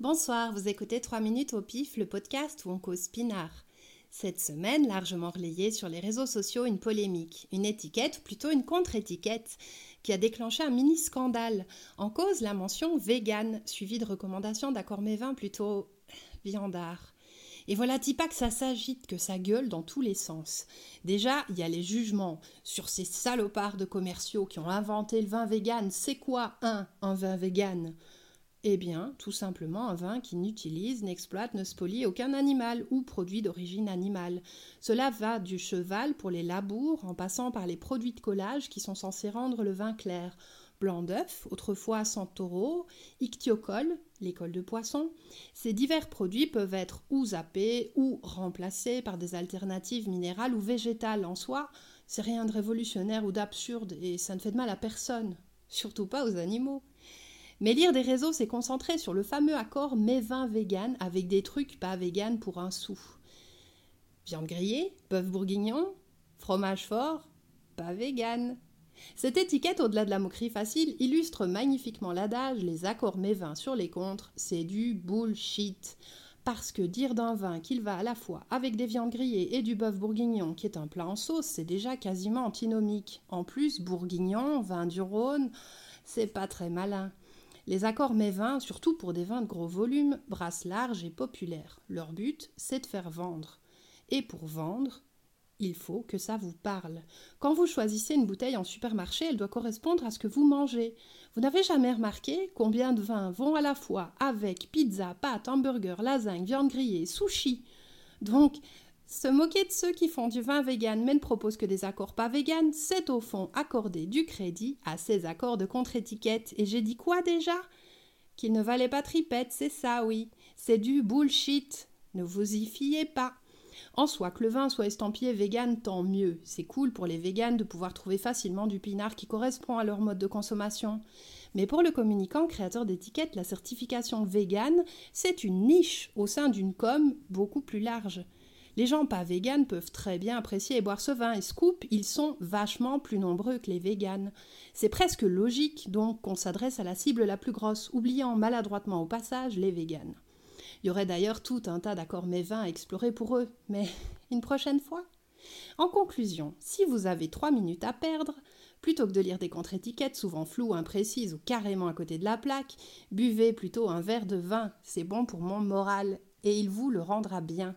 Bonsoir, vous écoutez 3 minutes au pif, le podcast où on cause pinard. Cette semaine, largement relayée sur les réseaux sociaux, une polémique, une étiquette, ou plutôt une contre-étiquette, qui a déclenché un mini-scandale. En cause, la mention vegan, suivie de recommandations d'accords mévins plutôt viandard. Et voilà pas que ça s'agite, que ça gueule dans tous les sens. Déjà, il y a les jugements sur ces salopards de commerciaux qui ont inventé le vin vegan. C'est quoi un, un vin vegan? Eh bien, tout simplement un vin qui n'utilise, n'exploite, ne spolie aucun animal ou produit d'origine animale. Cela va du cheval pour les labours, en passant par les produits de collage qui sont censés rendre le vin clair. Blanc d'œuf, autrefois taureau, ictiocol, l'école de poisson. Ces divers produits peuvent être ou zappés ou remplacés par des alternatives minérales ou végétales. En soi, c'est rien de révolutionnaire ou d'absurde et ça ne fait de mal à personne, surtout pas aux animaux. Mais lire des réseaux, c'est concentrer sur le fameux accord vins vegan avec des trucs pas vegan pour un sou. Viande grillée, bœuf bourguignon, fromage fort, pas vegan. Cette étiquette, au-delà de la moquerie facile, illustre magnifiquement l'adage les accords vins sur les contres, c'est du bullshit. Parce que dire d'un vin qu'il va à la fois avec des viandes grillées et du bœuf bourguignon, qui est un plat en sauce, c'est déjà quasiment antinomique. En plus, bourguignon, vin du Rhône, c'est pas très malin. Les accords vins, surtout pour des vins de gros volume, brassent large et populaire. Leur but, c'est de faire vendre. Et pour vendre, il faut que ça vous parle. Quand vous choisissez une bouteille en supermarché, elle doit correspondre à ce que vous mangez. Vous n'avez jamais remarqué combien de vins vont à la fois avec pizza, pâtes, hamburger, lasagne, viande grillée, sushi? Donc, se moquer de ceux qui font du vin vegan mais ne proposent que des accords pas vegan, c'est au fond accorder du crédit à ces accords de contre-étiquette. Et j'ai dit quoi déjà? Qu'ils ne valaient pas tripette, c'est ça, oui. C'est du bullshit. Ne vous y fiez pas. En soi, que le vin soit estampillé vegan, tant mieux. C'est cool pour les véganes de pouvoir trouver facilement du pinard qui correspond à leur mode de consommation. Mais pour le communicant créateur d'étiquettes, la certification vegan, c'est une niche au sein d'une com beaucoup plus large. Les gens pas véganes peuvent très bien apprécier et boire ce vin et scoop, ils sont vachement plus nombreux que les véganes. C'est presque logique donc qu'on s'adresse à la cible la plus grosse, oubliant maladroitement au passage les véganes. Il y aurait d'ailleurs tout un tas d'accords mévins à explorer pour eux, mais une prochaine fois? En conclusion, si vous avez trois minutes à perdre, plutôt que de lire des contre-étiquettes souvent floues, imprécises ou carrément à côté de la plaque, buvez plutôt un verre de vin, c'est bon pour mon moral et il vous le rendra bien.